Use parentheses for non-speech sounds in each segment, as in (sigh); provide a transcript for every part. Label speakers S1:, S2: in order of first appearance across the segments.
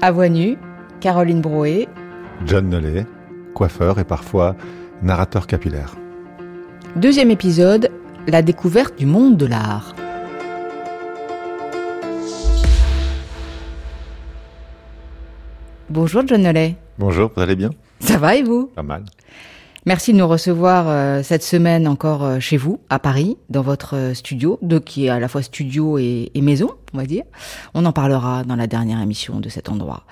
S1: À voix nue, Caroline Brouet.
S2: John Nollet, coiffeur et parfois narrateur capillaire.
S1: Deuxième épisode, la découverte du monde de l'art. Bonjour John Nollet.
S2: Bonjour, vous allez bien?
S1: Ça va et vous?
S2: Pas mal.
S1: Merci de nous recevoir euh, cette semaine encore euh, chez vous, à Paris, dans votre euh, studio, de, qui est à la fois studio et, maison, on va dire. On en parlera dans la dernière émission de cet endroit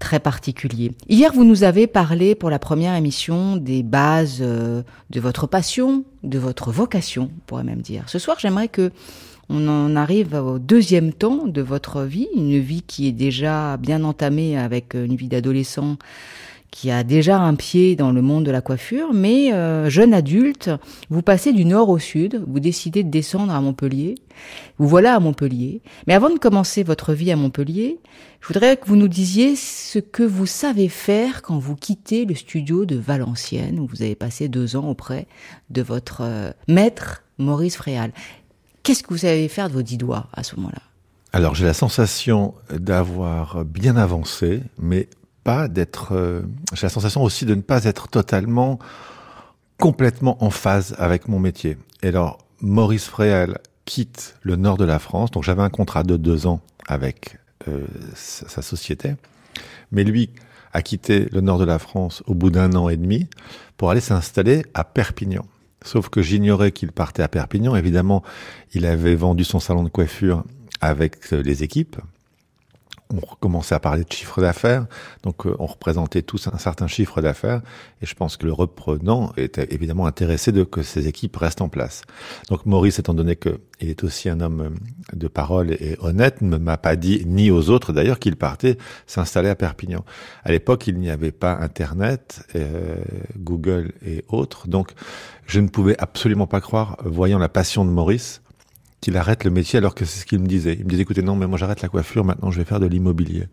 S1: très particulier. Hier, vous nous avez parlé pour la première émission des bases de votre passion, de votre vocation, on pourrait même dire. Ce soir, j'aimerais que on en arrive au deuxième temps de votre vie, une vie qui est déjà bien entamée avec une vie d'adolescent qui a déjà un pied dans le monde de la coiffure, mais euh, jeune adulte, vous passez du nord au sud, vous décidez de descendre à Montpellier, vous voilà à Montpellier. Mais avant de commencer votre vie à Montpellier, je voudrais que vous nous disiez ce que vous savez faire quand vous quittez le studio de Valenciennes, où vous avez passé deux ans auprès de votre euh, maître Maurice Fréal. Qu'est-ce que vous savez faire de vos dix doigts à ce moment-là?
S2: Alors j'ai la sensation d'avoir bien avancé, mais pas d'être. Euh, j'ai la sensation aussi de ne pas être totalement, complètement en phase avec mon métier. Et alors, Maurice Fréal quitte le nord de la France. Donc, j'avais un contrat de deux ans avec euh, sa, sa, société, mais lui a quitté le nord de la France au bout d'un an et demi pour aller s'installer à Perpignan. Sauf que j'ignorais qu'il partait à Perpignan. Évidemment, il avait vendu son salon de coiffure avec les équipes on commençait à parler de chiffre d'affaires, donc euh, on représentait tous un certain chiffre d'affaires, et je pense que le reprenant était évidemment intéressé de que ces équipes restent en place. Donc Maurice, étant donné qu'il est aussi un homme euh, de parole et honnête, ne m'a pas dit, ni aux autres d'ailleurs, qu'il partait s'installer à Perpignan. À l'époque, il n'y avait pas Internet, euh, Google et autres, donc je ne pouvais absolument pas croire, voyant la passion de Maurice, qu'il arrête le métier alors que c'est ce qu'il me disait. Il me disait, écoutez, non, mais moi j'arrête la coiffure, maintenant je vais faire de l'immobilier.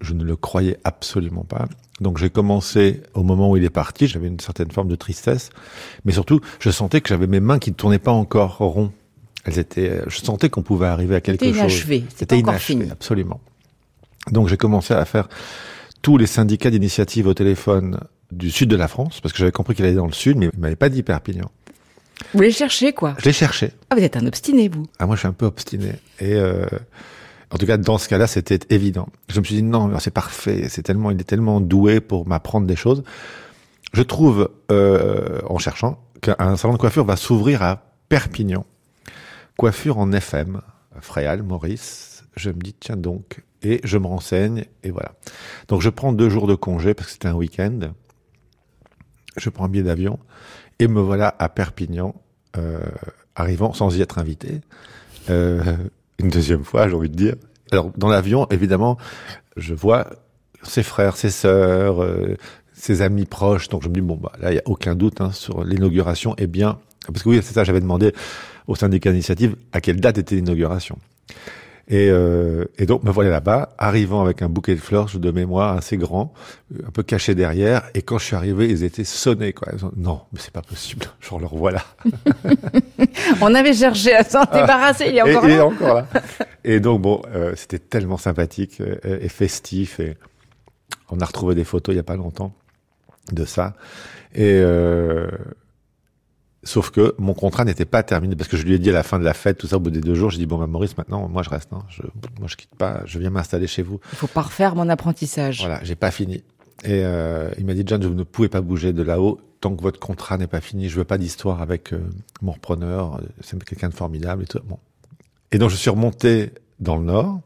S2: Je ne le croyais absolument pas. Donc j'ai commencé au moment où il est parti, j'avais une certaine forme de tristesse, mais surtout je sentais que j'avais mes mains qui ne tournaient pas encore rond. Elles étaient, je sentais qu'on pouvait arriver à quelque chose.
S1: Inachevé. C'était inachevé. Fini.
S2: Absolument. Donc j'ai commencé à faire tous les syndicats d'initiative au téléphone du sud de la France, parce que j'avais compris qu'il allait dans le sud, mais il m'avait pas dit Perpignan.
S1: Vous les cherchez, quoi
S2: Je les cherchais.
S1: Ah, vous êtes un obstiné, vous
S2: Ah, moi, je suis un peu obstiné. Et euh, en tout cas, dans ce cas-là, c'était évident. Je me suis dit, non, c'est parfait. C'est tellement, il est tellement doué pour m'apprendre des choses. Je trouve, euh, en cherchant, qu'un salon de coiffure va s'ouvrir à Perpignan. Coiffure en FM. Fréal, Maurice. Je me dis, tiens donc. Et je me renseigne, et voilà. Donc, je prends deux jours de congé, parce que c'était un week-end. Je prends un billet d'avion. Et me voilà à Perpignan, euh, arrivant sans y être invité. Euh, une deuxième fois, j'ai envie de dire. Alors, dans l'avion, évidemment, je vois ses frères, ses sœurs, euh, ses amis proches. Donc, je me dis, bon, bah, là, il n'y a aucun doute hein, sur l'inauguration. Eh bien, parce que oui, c'est ça, j'avais demandé au syndicat d'initiative à quelle date était l'inauguration. Et, euh, et, donc me voilà là-bas, arrivant avec un bouquet de fleurs de mémoire assez grand, un peu caché derrière. Et quand je suis arrivé, ils étaient sonnés. Quoi. Ils ont, non, mais c'est pas possible. (laughs) Je leur voilà. (laughs)
S1: On avait cherché à s'en débarrasser. Il est encore
S2: et,
S1: là.
S2: Il est encore là. Et donc bon, euh, c'était tellement sympathique et, et, festif. Et on a retrouvé des photos il y a pas longtemps de ça. Et euh, Sauf que mon contrat n'était pas terminé parce que je lui ai dit à la fin de la fête, tout ça, au bout des deux jours, j'ai dit bon, bah, Maurice, maintenant, moi je reste, hein, je, moi je quitte pas, je viens m'installer chez vous.
S1: Il faut pas refaire mon apprentissage.
S2: Voilà, j'ai pas fini. Et euh, il m'a dit John, je ne pouvez pas bouger de là-haut tant que votre contrat n'est pas fini. Je veux pas d'histoire avec euh, mon repreneur. C'est quelqu'un de formidable et tout. Bon. Et donc je suis remonté dans le Nord.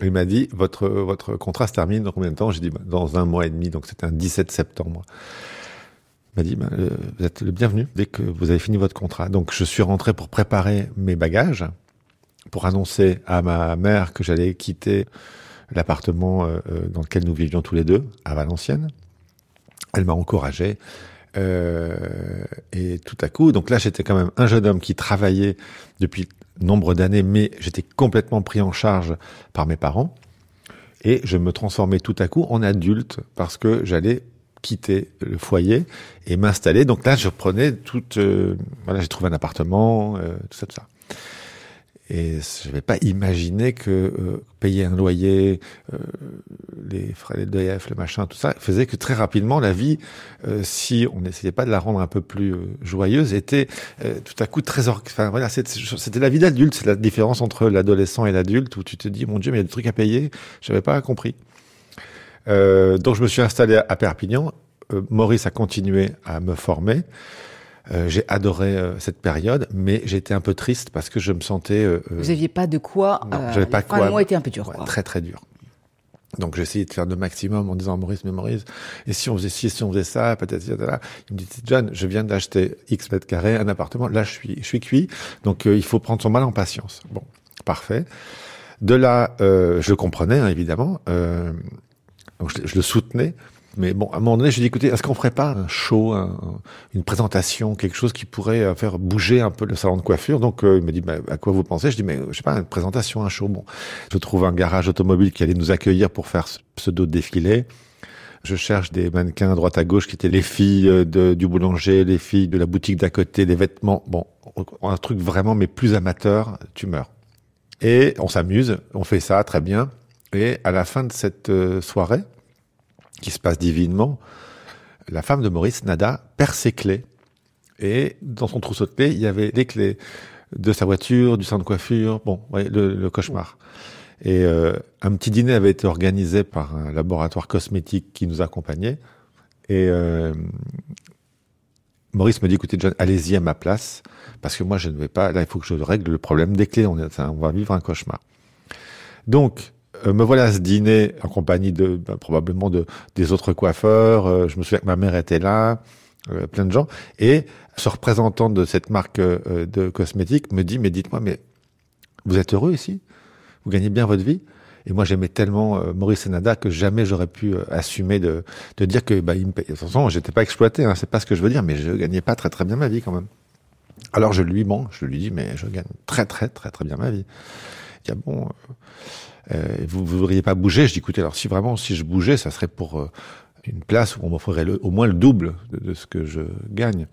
S2: Et il m'a dit votre votre contrat se termine dans combien de temps? J'ai dit bah, dans un mois et demi. Donc c'était un 17 septembre m'a dit, ben, euh, vous êtes le bienvenu dès que vous avez fini votre contrat. Donc je suis rentré pour préparer mes bagages, pour annoncer à ma mère que j'allais quitter l'appartement euh, dans lequel nous vivions tous les deux, à Valenciennes. Elle m'a encouragé. Euh, et tout à coup, donc là j'étais quand même un jeune homme qui travaillait depuis nombre d'années, mais j'étais complètement pris en charge par mes parents. Et je me transformais tout à coup en adulte parce que j'allais quitter le foyer et m'installer. Donc là, je prenais toute, euh, voilà, j'ai trouvé un appartement, euh, tout ça, tout ça. Et je n'avais pas imaginé que euh, payer un loyer, euh, les frais d'EF, le machin, tout ça, faisait que très rapidement la vie, euh, si on n'essayait pas de la rendre un peu plus joyeuse, était tout à coup très... Enfin voilà, c'était la vie d'adulte, c'est la différence entre l'adolescent et l'adulte, où tu te dis, mon Dieu, mais il y a des trucs à payer, j'avais pas compris. Donc je me suis installé à Perpignan. Maurice a continué à me former. Euh, j'ai adoré euh, cette période, mais j'étais un peu triste parce que je me sentais.
S1: Euh, Vous aviez pas de quoi.
S2: J'avais pas quoi.
S1: Le mois était un peu dur.
S2: quoi. Très très dur. Donc essayé de faire le maximum en disant Maurice, mais Maurice, et si on faisait ci, si on faisait ça, peut-être. Il me dit John, je viens d'acheter X mètres carrés, un appartement. Là, je suis, je suis cuit. Donc il faut prendre son mal en patience. Bon, parfait. De là, je comprenais hein, évidemment. Je, le soutenais. Mais bon, à un moment donné, je dit, écoutez, est-ce qu'on ferait pas un show, une présentation, quelque chose qui pourrait euh, faire bouger un peu le salon de coiffure? Donc, euh, il me dit, bah, à quoi vous pensez? Je dis, mais je sais pas, une présentation, un show. Bon, je trouve un garage automobile qui allait nous accueillir pour faire ce pseudo défilé. Je cherche des mannequins à droite à gauche qui étaient les filles euh, du boulanger, les filles de la boutique d'à côté, des vêtements. Bon, un truc vraiment, mais plus amateur, tu meurs. Et on s'amuse, on fait ça très bien. Et à la fin de cette soirée, qui se passe divinement, la femme de Maurice Nada perd ses clés. Et dans son trousseau de clés, il y avait les clés de sa voiture, du centre de coiffure, bon, le, cauchemar. Et euh, un petit dîner avait été organisé par un laboratoire cosmétique qui nous accompagnait. Et euh, Maurice me dit, écoutez John, allez-y à ma place, parce que moi je ne vais pas, là il faut que je règle le problème des clés, on, va vivre un cauchemar. Donc, euh, me voilà à ce dîner en compagnie de bah, probablement de des autres coiffeurs. Euh, je me souviens que ma mère était là, euh, plein de gens. Et ce représentant de cette marque de cosmétiques me dit mais dites-moi mais vous êtes heureux ici? Vous gagnez bien votre vie? Et moi, j'aimais tellement Maurice Nada que jamais j'aurais pu assumer de, de dire que bah, il me paye. De toute façon, j'étais pas exploité, hein, c'est pas ce que je veux dire, mais je gagnais pas très très bien ma vie quand même. Alors je lui mens, je lui dis mais je gagne très très très très bien ma vie. Il dit, ah bon, euh, vous ne voudriez pas bouger? Je dis, écoutez, alors si vraiment, si je bougeais, ça serait pour euh, une place où on m'offrirait au moins le double de, ce que je gagne.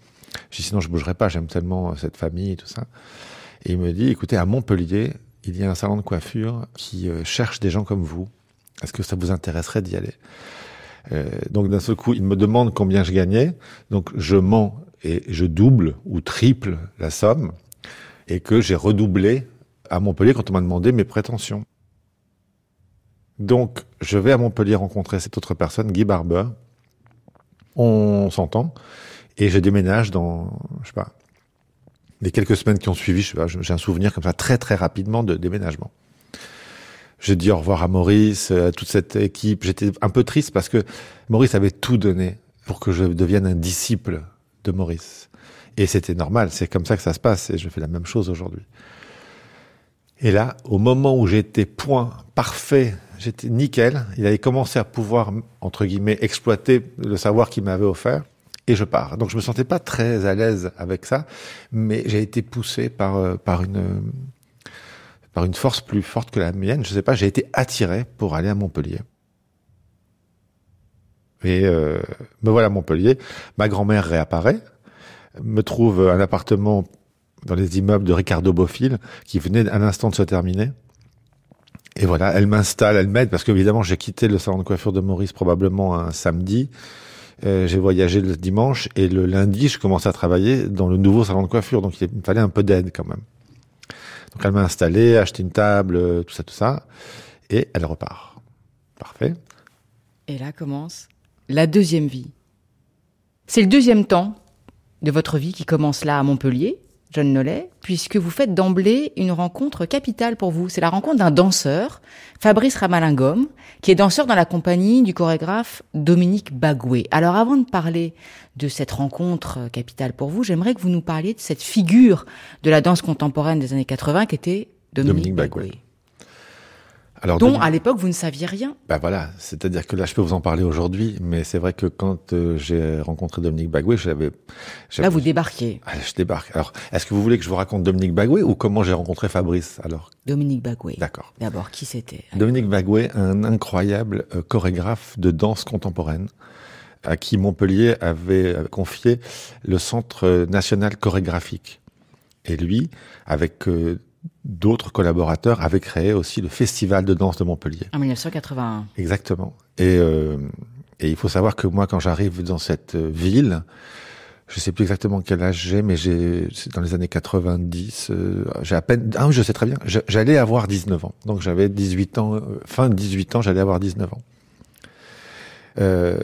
S2: Je dis, sinon je bougerais pas, j'aime tellement cette famille et tout ça. Et il me dit, écoutez, à Montpellier, il y a un salon de coiffure qui euh, cherche des gens comme vous. Est-ce que ça vous intéresserait d'y aller? Donc d'un seul coup, il me demande combien je gagnais. Donc je mens et je double ou triple la somme et que j'ai redoublé à Montpellier quand on m'a demandé mes prétentions. Donc, je vais à Montpellier rencontrer cette autre personne, Guy Barber. On s'entend. Et je déménage dans, je sais pas, les quelques semaines qui ont suivi, je sais pas, j'ai un souvenir comme ça très très rapidement de déménagement. Je dis au revoir à Maurice, à toute cette équipe. J'étais un peu triste parce que Maurice avait tout donné pour que je devienne un disciple de Maurice. Et c'était normal, c'est comme ça que ça se passe et je fais la même chose aujourd'hui. Et là, au moment où j'étais point parfait j'étais nickel. Il avait commencé à pouvoir, entre guillemets, exploiter le savoir qu'il m'avait offert. Et je pars. Donc je me sentais pas très à l'aise avec ça, mais j'ai été poussé par, euh, par une, par une force plus forte que la mienne. Je sais pas, j'ai été attiré pour aller à Montpellier. Et euh, me voilà à Montpellier. Ma grand-mère réapparaît, me trouve un appartement dans les immeubles de Ricardo Bofill, qui venait à l'instant de se terminer. Et voilà, elle m'installe, elle m'aide, parce qu'évidemment, j'ai quitté le salon de coiffure de Maurice probablement un samedi. Euh, j'ai voyagé le dimanche et le lundi, je commence à travailler dans le nouveau salon de coiffure. Donc, il me fallait un peu d'aide quand même. Donc, elle m'a installé, acheté une table, euh, tout ça, tout ça. Et elle repart. Parfait.
S1: Et là commence la deuxième vie. C'est le deuxième temps de votre vie qui commence là à Montpellier. John Nollet, puisque vous faites d'emblée une rencontre capitale pour vous. C'est la rencontre d'un danseur, Fabrice Ramalingom, qui est danseur dans la compagnie du chorégraphe Dominique Bagoué. Alors avant de parler de cette rencontre capitale pour vous, j'aimerais que vous nous parliez de cette figure de la danse contemporaine des années 80 qui était Dominique, Bagoué. Alors, dont à l'époque vous ne saviez rien.
S2: Ben voilà, c'est-à-dire que là je peux vous en parler aujourd'hui, mais c'est vrai que quand euh, j'ai rencontré Dominique Bagoué, j'avais.
S1: Là vous débarquiez.
S2: Ah, je débarque. Alors, est-ce que vous voulez que je vous raconte Dominique Bagoué ou comment j'ai rencontré Fabrice alors?
S1: Dominique Bagoué.
S2: D'accord.
S1: D'abord, qui c'était?
S2: Dominique Bagoué, un incroyable euh, chorégraphe de danse contemporaine à qui Montpellier avait euh, confié le Centre national chorégraphique. Et lui, avec d'autres collaborateurs avaient créé aussi le Festival de danse de Montpellier.
S1: En 1981.
S2: Exactement. Et, euh, et il faut savoir que moi, quand j'arrive dans cette ville, je sais plus exactement quel âge j'ai, mais j'ai, c'est dans les années 90, euh, j'ai à peine, ah je sais très bien, j'allais avoir 19 ans. Donc j'avais 18 ans, euh, fin de 18 ans, j'allais avoir 19 ans. Euh,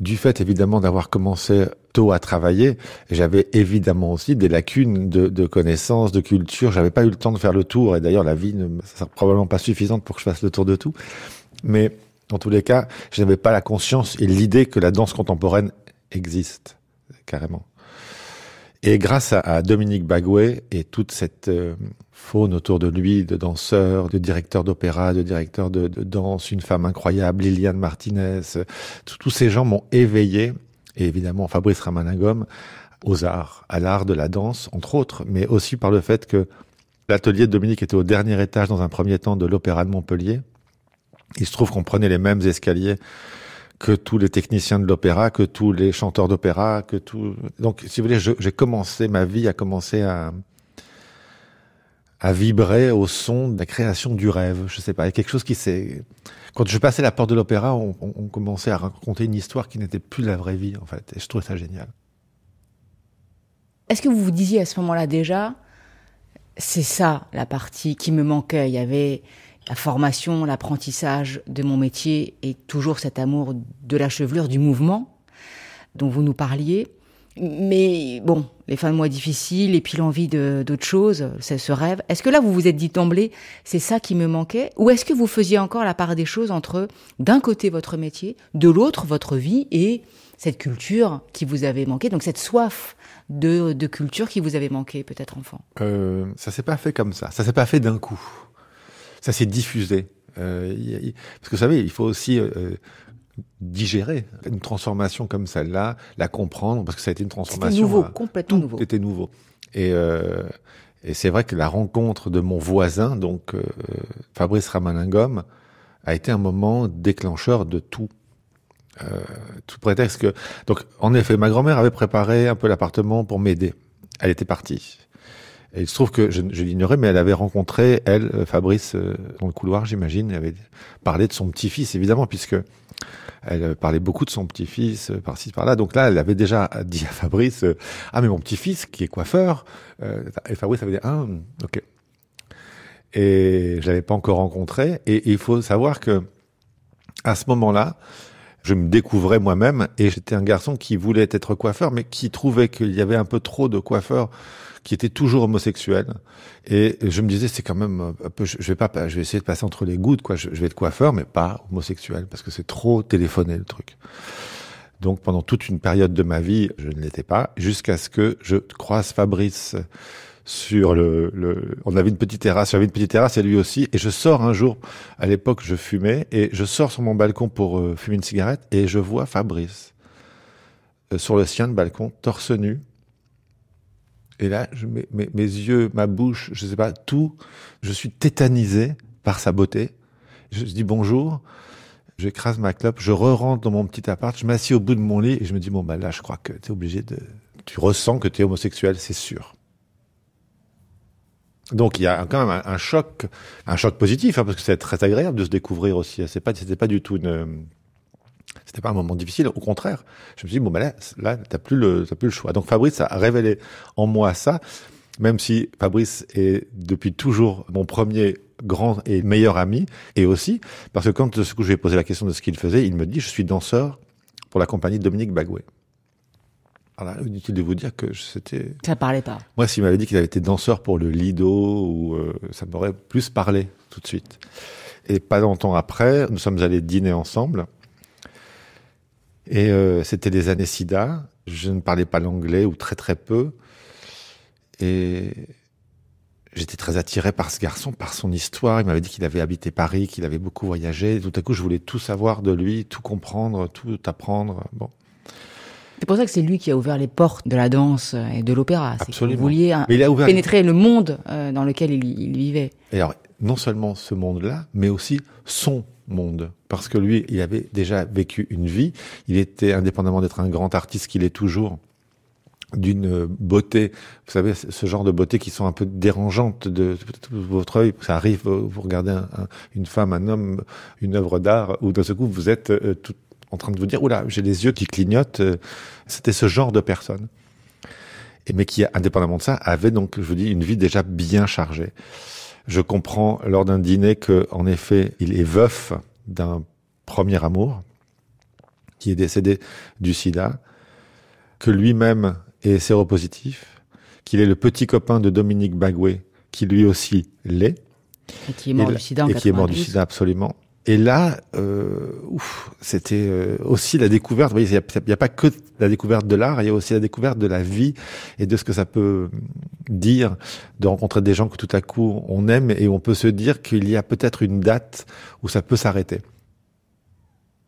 S2: du fait évidemment d'avoir commencé tôt à travailler, j'avais évidemment aussi des lacunes de, de connaissances, de culture. J'avais pas eu le temps de faire le tour, et d'ailleurs la vie ne sera probablement pas suffisante pour que je fasse le tour de tout. Mais en tous les cas, je n'avais pas la conscience et l'idée que la danse contemporaine existe carrément. Et grâce à, Dominique Bagoué et toute cette euh, faune autour de lui, de danseurs, de directeurs d'opéra, de directeurs de, danse, une femme incroyable, Liliane Martinez, tous ces gens m'ont éveillé, et évidemment Fabrice Ramanagom, aux arts, à l'art de la danse, entre autres, mais aussi par le fait que l'atelier de Dominique était au dernier étage dans un premier temps de l'opéra de Montpellier. Il se trouve qu'on prenait les mêmes escaliers que tous les techniciens de l'opéra, que tous les chanteurs d'opéra, que tout. Donc, si vous voulez, j'ai commencé ma vie à commencer à à vibrer au son de la création du rêve. Je sais pas, il y a quelque chose qui s'est. Quand je passais la porte de l'opéra, on, on, commençait à raconter une histoire qui n'était plus la vraie vie, en fait. Et je trouvais ça génial.
S1: Est-ce que vous vous disiez à ce moment-là déjà, c'est ça la partie qui me manquait Il y avait la formation, l'apprentissage de mon métier et toujours cet amour de la chevelure, du mouvement dont vous nous parliez. Mais bon, les fins de mois difficiles et puis l'envie d'autre chose, c'est ce rêve. Est-ce que là, vous vous êtes dit d'emblée, c'est ça qui me manquait? Ou est-ce que vous faisiez encore la part des choses entre, d'un côté, votre métier, de l'autre, votre vie et cette culture qui vous avait manqué, donc cette soif de, culture qui vous avait manqué, peut-être enfant?
S2: Euh, Ça s'est pas fait comme ça. Ça s'est pas fait d'un coup ça s'est diffusé. Euh, parce que vous savez, il faut aussi euh, digérer une transformation comme celle-là, la comprendre, parce que ça a été une transformation.
S1: C'était nouveau, complètement nouveau.
S2: C'était nouveau. Et, euh, et c'est vrai que la rencontre de mon voisin, donc euh, Fabrice Ramaningom, a été un moment déclencheur de tout. Euh, tout prétexte que donc en effet ma grand-mère avait préparé un peu l'appartement pour m'aider. Elle était partie. Et il se trouve que je, je l'ignorais, mais elle avait rencontré, elle, euh, Fabrice, euh, dans le couloir, j'imagine, elle avait parlé de son petit-fils, évidemment, puisque elle euh, parlait beaucoup de son petit-fils par-ci par-là. Donc là, elle avait déjà (laughs) dit à Fabrice, ah mais mon petit-fils qui est coiffeur. et Fabrice avait dit, ah ok. Et je l'avais pas encore rencontré. Et, il faut savoir que à ce moment-là, je me découvrais moi-même et j'étais un garçon qui voulait être coiffeur, mais qui trouvait qu'il y avait un peu trop de coiffeurs qui était toujours homosexuel. Et je me disais, c'est quand même un peu, je vais pas, je vais essayer de passer entre les gouttes, quoi. Je, vais être coiffeur, mais pas homosexuel, parce que c'est trop téléphoné, le truc. Donc, pendant toute une période de ma vie, je ne l'étais pas, jusqu'à ce que je croise Fabrice sur le, le, on avait une petite terrasse, j'avais une petite terrasse et lui aussi, et je sors un jour, à l'époque je fumais, et je sors sur mon balcon pour euh, fumer une cigarette, et je vois Fabrice euh, sur le sien de balcon, torse nu, et là, mes, yeux, ma bouche, je sais pas, tout, je suis tétanisé par sa beauté. Je, dis bonjour, j'écrase ma clope, je re-rentre dans mon petit appart, je m'assieds au bout de mon lit et je me dis, bon, bah là, je crois que tu es obligé de... Tu ressens que tu es homosexuel, c'est sûr. Donc il y a quand même un, choc, un choc positif, hein, parce que c'est très agréable de se découvrir aussi. C'est pas, c'était pas du tout une, c'était pas un moment difficile, au contraire. Je me suis dit bon ben là, là t'as plus le, plus le choix. Donc Fabrice a révélé en moi ça, même si Fabrice est depuis toujours mon premier grand et meilleur ami, et aussi parce que quand je lui ai posé la question de ce qu'il faisait, il me dit je suis danseur pour la compagnie Dominique Bagoué. Alors inutile de vous dire que c'était.
S1: Ça parlait pas.
S2: Moi, s'il m'avait dit qu'il avait été danseur pour le Lido, ou euh, ça m'aurait plus parlé tout de suite. Et pas longtemps après, nous sommes allés dîner ensemble. Et euh, c'était des années SIDA. Je ne parlais pas l'anglais ou très très peu. Et j'étais très attiré par ce garçon, par son histoire. Il m'avait dit qu'il avait habité Paris, qu'il avait beaucoup voyagé. tout à coup, je voulais tout savoir de lui, tout comprendre, tout apprendre. Bon.
S1: C'est pour ça que c'est lui qui a ouvert les portes de la danse et de l'opéra.
S2: Absolument.
S1: Vous vouliez il a ouvert... pénétrer le monde euh, dans lequel il, il vivait.
S2: Et alors, non seulement ce monde-là, mais aussi son Parce que lui, il avait déjà vécu une vie. Il était, indépendamment d'être un grand artiste qu'il est toujours, d'une beauté, vous savez, ce genre de beauté qui sont un peu dérangeantes de, votre œil. Ça arrive, vous regardez une femme, un homme, une œuvre d'art, où d'un coup vous êtes euh, tout en train de vous dire, oula, j'ai les yeux qui clignotent. Euh, c'était ce genre de personne. Et mais qui, indépendamment de ça, avait donc, je vous dis, une vie déjà bien chargée. Je comprends lors d'un dîner que, en effet, il est veuf d'un premier amour qui est décédé du sida, que lui-même est séropositif, qu'il est le petit copain de Dominique Bagoué, qui lui aussi l'est.
S1: Et qui est mort du sida en Et
S2: qui est mort du sida, absolument. Et là, euh, c'était euh, aussi la découverte. il n'y a, pas que la découverte de l'art, il y a aussi la découverte de la vie et de ce que ça peut dire de rencontrer des gens que tout à coup on aime et on peut se dire qu'il y a peut-être une date où ça peut s'arrêter.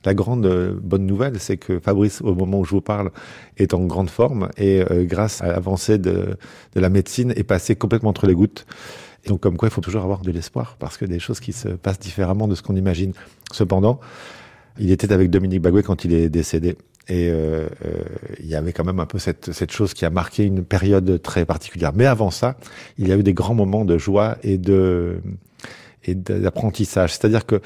S2: La grande euh, bonne nouvelle, c'est que Fabrice, au moment où je vous parle, est en grande forme et euh, grâce à l'avancée de, la médecine, est passé complètement entre les gouttes. Et donc, comme quoi, il faut toujours avoir de l'espoir parce que des choses qui se passent différemment de ce qu'on imagine. Cependant, il était avec Dominique Bagoué quand il est décédé. Et euh, euh, il y avait quand même un peu cette, cette chose qui a marqué une période très particulière. Mais avant ça, il y a eu des grands moments de joie et de et d'apprentissage. C'est-à-dire que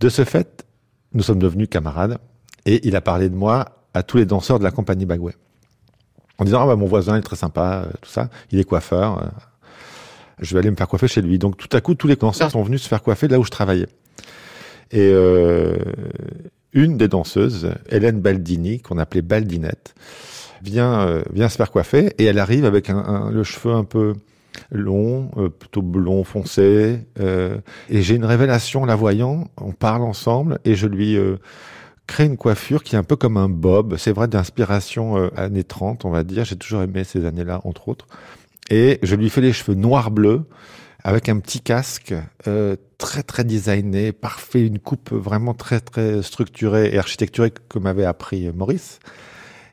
S2: de ce fait, nous sommes devenus camarades et il a parlé de moi à tous les danseurs de la compagnie Bagoué. En disant, ah bah, mon voisin est très sympa, euh, tout ça, il est coiffeur, je vais aller me faire coiffer chez lui. Donc tout à coup, tous les danseurs sont venus se faire coiffer là où je travaillais. Et euh, une des danseuses, Hélène Baldini, qu'on appelait Baldinette, vient euh, vient se faire coiffer et elle arrive avec un, le cheveu un peu long, euh, plutôt blond foncé. Euh, et j'ai une révélation la voyant. On parle ensemble et je lui euh, crée une coiffure qui est un peu comme un bob. C'est vrai d'inspiration années 30, on va dire. J'ai toujours aimé ces années-là, entre autres. Et je lui fais les cheveux noirs-bleus avec un petit casque euh, très très designé, parfait, une coupe vraiment très très structurée et architecturée que m'avait appris Maurice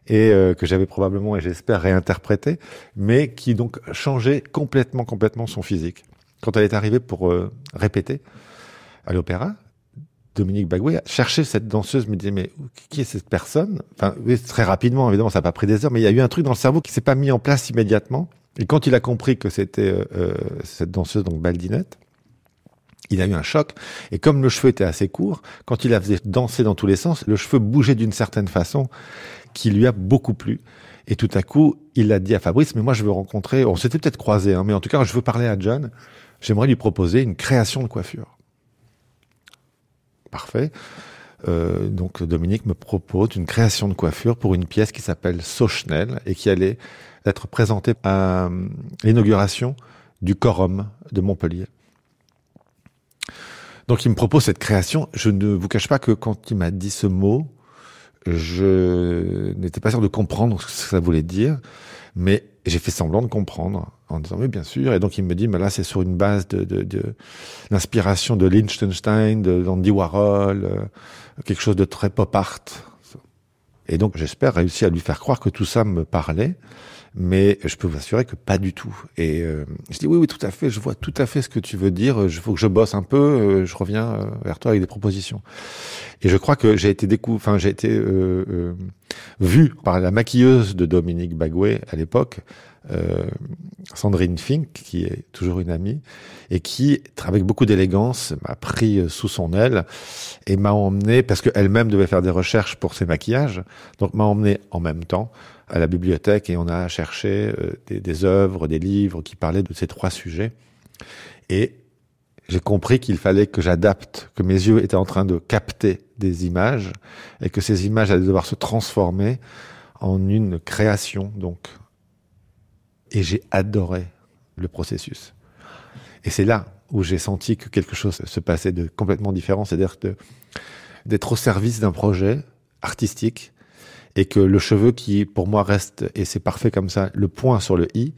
S2: et euh, que j'avais probablement et j'espère réinterprété, mais qui donc changeait complètement complètement son physique. Quand elle est arrivée pour euh, répéter à l'opéra, Dominique Bagoué cherchait cette danseuse, me disait mais qui est cette personne? Enfin très rapidement, évidemment, ça n'a pas pris des heures, mais il y a eu un truc dans le cerveau qui s'est pas mis en place immédiatement. Et quand il a compris que c'était euh, euh, cette danseuse, donc Baldinette, il a eu un choc. Et comme le cheveu était assez court, quand il la faisait danser dans tous les sens, le cheveu bougeait d'une certaine façon qui lui a beaucoup plu. Et tout à coup, il a dit à Fabrice, mais moi je veux rencontrer, on s'était peut-être croisé, hein, mais en tout cas, je veux parler à John. J'aimerais lui proposer une création de coiffure. Parfait. Euh, donc Dominique me propose une création de coiffure pour une pièce qui s'appelle Sochnel et qui allait être présentée à l'inauguration du Corum de Montpellier. Donc il me propose cette création. Je ne vous cache pas que quand il m'a dit ce mot, je n'étais pas sûr de comprendre ce que ça voulait dire, mais j'ai fait semblant de comprendre en disant oui bien sûr. Et donc il me dit mais là c'est sur une base de, de, l'inspiration de Liechtenstein, d'Andy Warhol, euh, quelque chose de très pop art. Et donc j'espère réussir à lui faire croire que tout ça me parlait mais je peux vous assurer que pas du tout. Et euh, je dis oui, oui, tout à fait, je vois tout à fait ce que tu veux dire. Il faut que je bosse un peu. Euh, je reviens euh, vers toi avec des propositions. Et je crois que j'ai été décou enfin j'ai été euh, vu par la maquilleuse de Dominique Bagoué à l'époque, Sandrine Fink, qui est toujours une amie et qui, avec beaucoup d'élégance, m'a pris sous son aile et m'a emmené parce qu'elle-même devait faire des recherches pour ses maquillages, donc m'a emmené en même temps à la bibliothèque et on a cherché euh, des, des œuvres, des livres qui parlaient de ces trois sujets. Et j'ai compris qu'il fallait que j'adapte, que mes yeux étaient en train de capter des images et que ces images allaient devoir se transformer en une création, donc. Et j'ai adoré le processus. Et c'est là où j'ai senti que quelque chose se passait de complètement différent, c'est-à-dire d'être au service d'un projet artistique et que le cheveu qui, pour moi, reste, et c'est parfait comme ça, le point sur le i,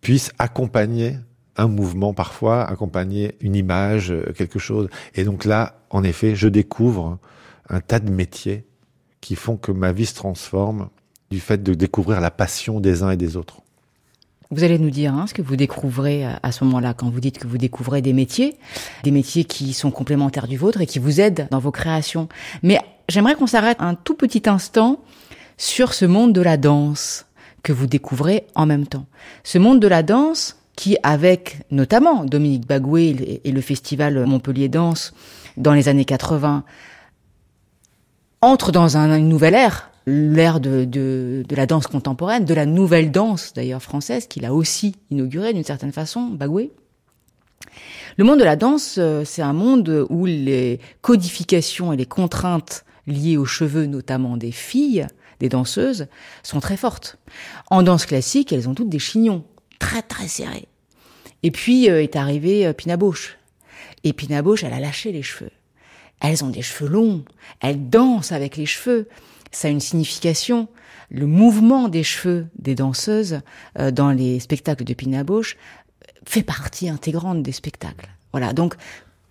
S2: puisse accompagner un mouvement parfois, accompagner une image, euh, quelque chose. Et donc là, en effet, je découvre un tas de métiers qui font que ma vie se transforme du fait de découvrir la passion des uns et des autres.
S1: Vous allez nous dire hein, ce que vous découvrez à ce moment-là, quand vous dites que vous découvrez des métiers, des métiers qui sont complémentaires du vôtre et qui vous aident dans vos créations. Mais j'aimerais qu'on s'arrête un tout petit instant sur ce monde de la danse que vous découvrez en même temps. Ce monde de la danse, qui avec notamment Dominique Bagoué et le festival Montpellier Danse dans les années 80, entre dans un, une nouvelle ère, l'ère de, de, de, la danse contemporaine, de la nouvelle danse d'ailleurs française, qu'il a aussi inaugurée d'une certaine façon, Bagoué. Le monde de la danse, euh, c'est un monde où les codifications et les contraintes liées aux cheveux, notamment des filles, des danseuses, sont très fortes. En danse classique, elles ont toutes des chignons très très serrés. Et puis euh, est arrivée euh, Pina Bausch. Et Pina Bausch, elle a lâché les cheveux. Elles ont des cheveux longs, elles dansent avec les cheveux. Ça a une signification. Le mouvement des cheveux des danseuses euh, dans les spectacles de Pina Bausch fait partie intégrante des spectacles. Voilà. Donc,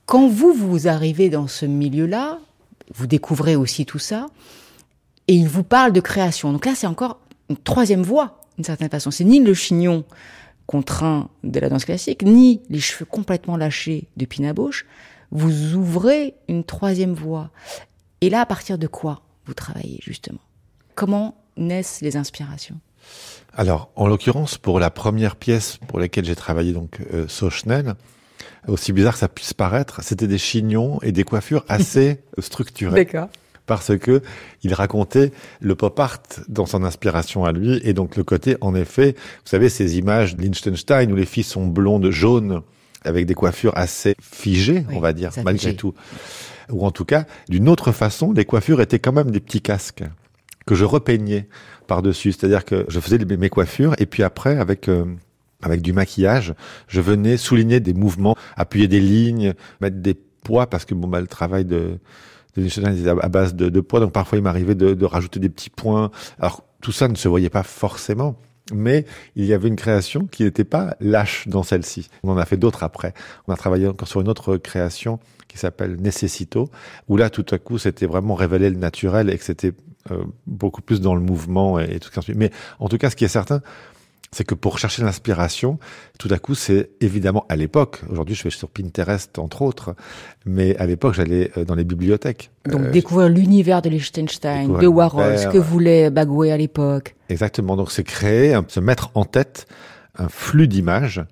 S1: quand vous, vous arrivez dans ce milieu-là, vous découvrez aussi tout ça, et il vous parle de création. Donc là, c'est encore une troisième voie, d'une certaine façon. C'est ni le chignon contraint de la danse classique, ni les cheveux complètement lâchés de Pina Bausch. Vous ouvrez une troisième voie. Et là, à partir de quoi? Vous travaillez, justement Comment naissent les inspirations?
S2: Alors, en l'occurrence, pour la première pièce pour laquelle j'ai travaillé, donc euh, aussi bizarre que ça puisse paraître, c'était des chignons et des coiffures assez (laughs) structurées.
S1: D'accord.
S2: Parce que il racontait le pop art dans son inspiration à lui, et donc le côté, en effet, vous savez, ces images de Liechtenstein où les filles sont blondes, jaunes, avec des coiffures assez figées, on va dire, malgré tout. Ou en tout cas, d'une autre façon, les coiffures étaient quand même des petits casques que je repeignais par-dessus. C'est-à-dire que je faisais mes coiffures et puis après, avec euh, avec du maquillage, je venais souligner des mouvements, appuyer des lignes, mettre des poids parce que bon bah le travail de de à base de, de poids, donc parfois il m'arrivait de, de rajouter des petits points. Alors tout ça ne se voyait pas forcément, mais il y avait une création qui n'était pas lâche dans celle-ci. On en a fait d'autres après. On a travaillé encore sur une autre création qui s'appelle Necessito, où là tout à coup c'était vraiment révélé le naturel et que c'était euh, beaucoup plus dans le mouvement et, tout ça. Mais en tout cas, ce qui est certain, c'est que pour chercher l'inspiration, tout à coup, c'est évidemment à l'époque. Aujourd'hui, je vais sur Pinterest entre autres, mais à l'époque, j'allais euh, dans les bibliothèques.
S1: Donc euh, découvrir l'univers de Liechtenstein, de Warhol, ce que voulait Bagoué à l'époque.
S2: Exactement. Donc c'est créer, se mettre en tête un flux d'images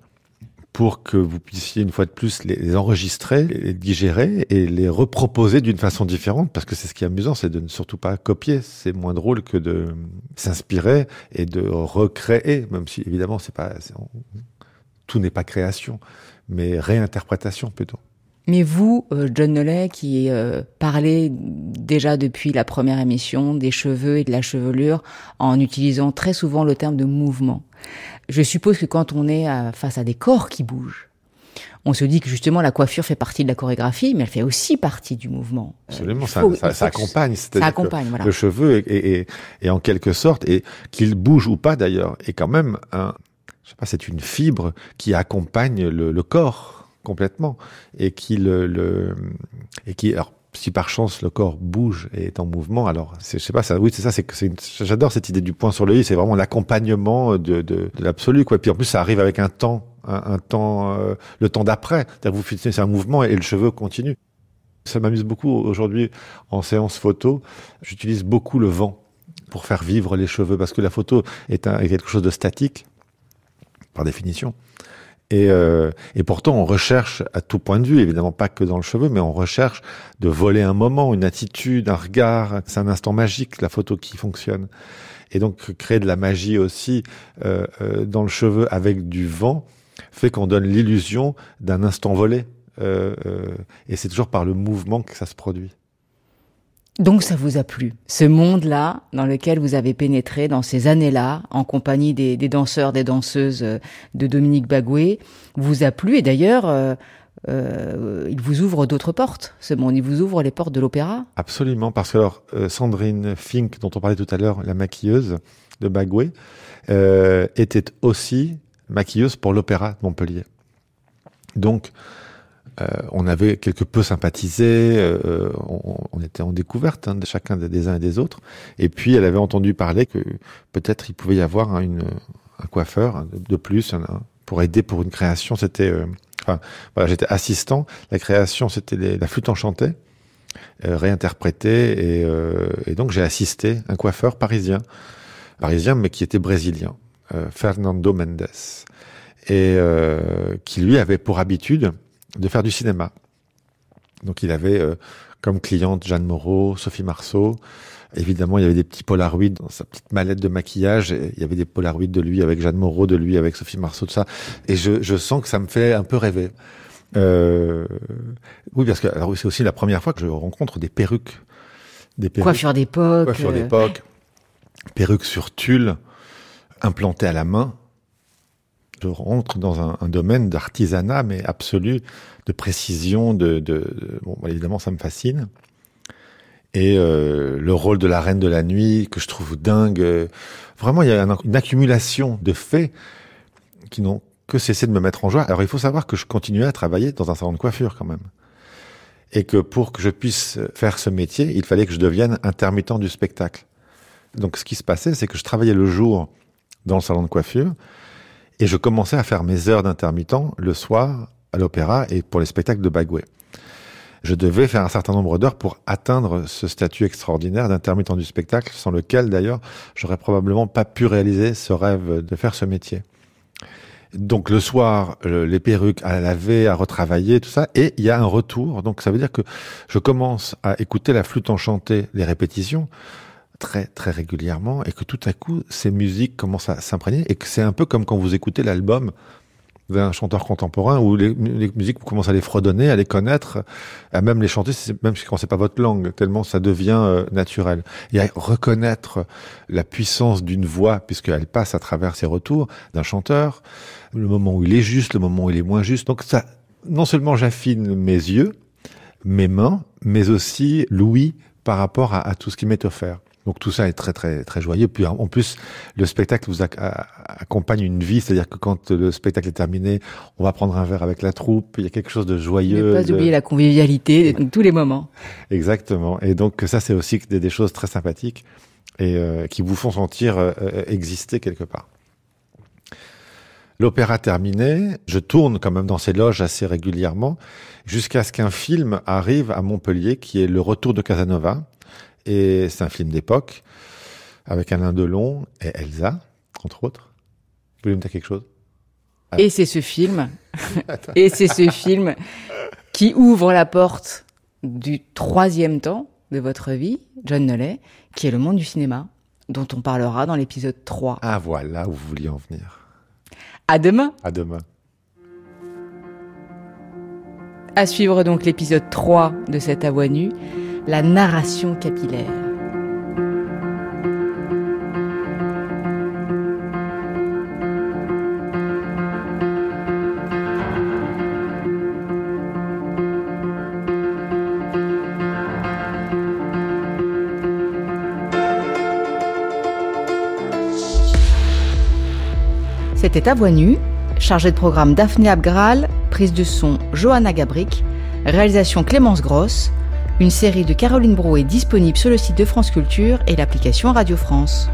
S2: pour que vous puissiez une fois de plus les, enregistrer, les digérer et les reproposer d'une façon différente, parce que c'est ce qui est amusant, c'est de ne surtout pas copier. C'est moins drôle que de s'inspirer et de recréer, même si évidemment c'est pas tout n'est pas création, mais réinterprétation plutôt.
S1: Mais vous, euh, John Nollet, qui euh, parlez déjà depuis la première émission des cheveux et de la chevelure en utilisant très souvent le terme de mouvement, je suppose que quand on est face à des corps qui bougent, on se dit que justement la coiffure fait partie de la chorégraphie, mais elle fait aussi partie du mouvement.
S2: Absolument, ça, ça, accompagne.
S1: Ça accompagne, voilà.
S2: Le cheveu est, est, en quelque sorte, et qu'il bouge ou pas d'ailleurs, est quand même un, je sais pas, c'est une fibre qui accompagne le, le corps complètement et qui le, et qui alors si par chance le corps bouge et est en mouvement, alors je sais pas ça. Oui, c'est ça. C'est j'adore cette idée du point sur le i. C'est vraiment l'accompagnement de, de, l'absolu, quoi. Puis en plus, ça arrive avec un temps, un, temps, euh, le temps d'après. Vous c'est un mouvement et le cheveu continue. Ça m'amuse beaucoup aujourd'hui en séance photo. J'utilise beaucoup le vent pour faire vivre les cheveux parce que la photo est, un, est quelque chose de statique par définition. Et, euh, et, pourtant, on recherche à tout point de vue, évidemment pas que dans le cheveu, mais on recherche de voler un moment, une attitude, un regard. C'est un instant magique, la photo qui fonctionne. Et donc, créer de la magie aussi euh, euh dans le cheveu avec du vent fait qu'on donne l'illusion d'un instant volé. Euh, euh, et c'est toujours par le mouvement que ça se produit.
S1: Donc ça vous a plu, ce monde-là dans lequel vous avez pénétré dans ces années-là, en compagnie des, danseurs, des danseuses euh, de Dominique Bagoué, vous a plu. Et d'ailleurs euh, euh, il vous ouvre d'autres portes, ce monde, il vous ouvre les portes de l'opéra.
S2: Absolument, parce que alors Sandrine Fink, dont on parlait tout à l'heure, la maquilleuse de Bagoué, était aussi maquilleuse pour l'opéra de Montpellier. Donc euh, on avait quelque peu sympathisé, euh, on, était en découverte hein, de chacun des, uns et des autres. Et puis elle avait entendu parler que peut-être il pouvait y avoir un coiffeur de plus pour aider pour une création. C'était, euh, voilà, j'étais assistant. La création, c'était la flûte enchantée, réinterprétée, et, et donc j'ai assisté un coiffeur parisien parisien, mais qui était brésilien, Fernando Mendes, et qui lui avait pour habitude de faire du cinéma. Donc il avait comme cliente Jeanne Moreau, Sophie Marceau. Évidemment, il y avait des petits polaroids dans sa petite mallette de maquillage. il y avait des polaroids de lui avec Jeanne Moreau, de lui avec Sophie Marceau, tout ça. Et je, je sens que ça me fait un peu rêver. Euh, oui, parce que c'est aussi la première fois que je rencontre des perruques.
S1: Des perruques coiffure d'époque.
S2: Coiffure euh, d'époque. Perruques sur tulle, implantées à la main. Je rentre dans un, domaine d'artisanat, mais absolu, de précision, de, bon, évidemment, ça me fascine. Et euh, le rôle de la reine de la nuit que je trouve dingue. Vraiment, il y a une accumulation de faits qui n'ont que cessé de me mettre en joie. Alors, il faut savoir que je continuais à travailler dans un salon de coiffure quand même. Et que pour que je puisse faire ce métier, il fallait que je devienne intermittent du spectacle. Donc, ce qui se passait, c'est que je travaillais le jour dans le salon de coiffure et je commençais à faire mes heures d'intermittent le soir à l'opéra et pour les spectacles de Bagoué. Je devais faire un certain nombre d'heures pour atteindre ce statut extraordinaire d'intermittent du spectacle, sans lequel d'ailleurs j'aurais probablement pas pu réaliser ce rêve de faire ce métier. Donc le soir, les perruques à laver, à retravailler, tout ça, et il y a un retour. Donc ça veut dire que je commence à écouter la flûte enchantée, les répétitions, très très régulièrement, et que tout à coup ces musiques commencent à s'imprégner, et que c'est un peu comme quand vous écoutez l'album d'un chanteur contemporain où les, musiques, vous commencez à les fredonner, à les connaître, à même les chanter, même quand c'est pas votre langue, tellement ça devient euh, naturel. Et à reconnaître la puissance d'une voix, puisqu'elle passe à travers ses retours, d'un chanteur, le moment où il est juste, le moment où il est moins juste. Donc ça, non seulement j'affine mes yeux, mes mains, mais aussi l'ouïe par rapport à tout ce qui m'est offert. Donc tout ça est très très très joyeux. Puis en plus, le spectacle vous accompagne une vie, c'est-à-dire que quand le spectacle est terminé, on va prendre un verre avec la troupe. Il y a quelque chose de joyeux.
S1: Ne pas oublier la convivialité de tous les moments.
S2: Exactement. Et donc ça, c'est aussi des, choses très sympathiques et euh, qui vous font sentir euh, euh, exister quelque part. L'opéra terminé, je tourne quand même dans ces loges assez régulièrement, jusqu'à ce qu'un film arrive à Montpellier, qui est Le Retour de Casanova, et c'est un film d'époque avec Alain Delon et Elsa, entre autres. Vous voulez me dire quelque chose
S1: Et c'est ce film, (laughs) et c'est ce film qui ouvre la porte du troisième temps de votre vie, John Nollet, qui est le monde du cinéma, dont on parlera dans l'épisode 3.
S2: Ah voilà où vous vouliez en venir.
S1: À demain.
S2: À demain.
S1: À suivre donc l'épisode 3 de cette à voix nue la narration capillaire. C'était à voix nue, chargé de programme Daphné Abgral, prise de son Johanna Gabric, réalisation Clémence Grosse, une série de Caroline Bro est disponible sur le site de France Culture et l'application Radio France.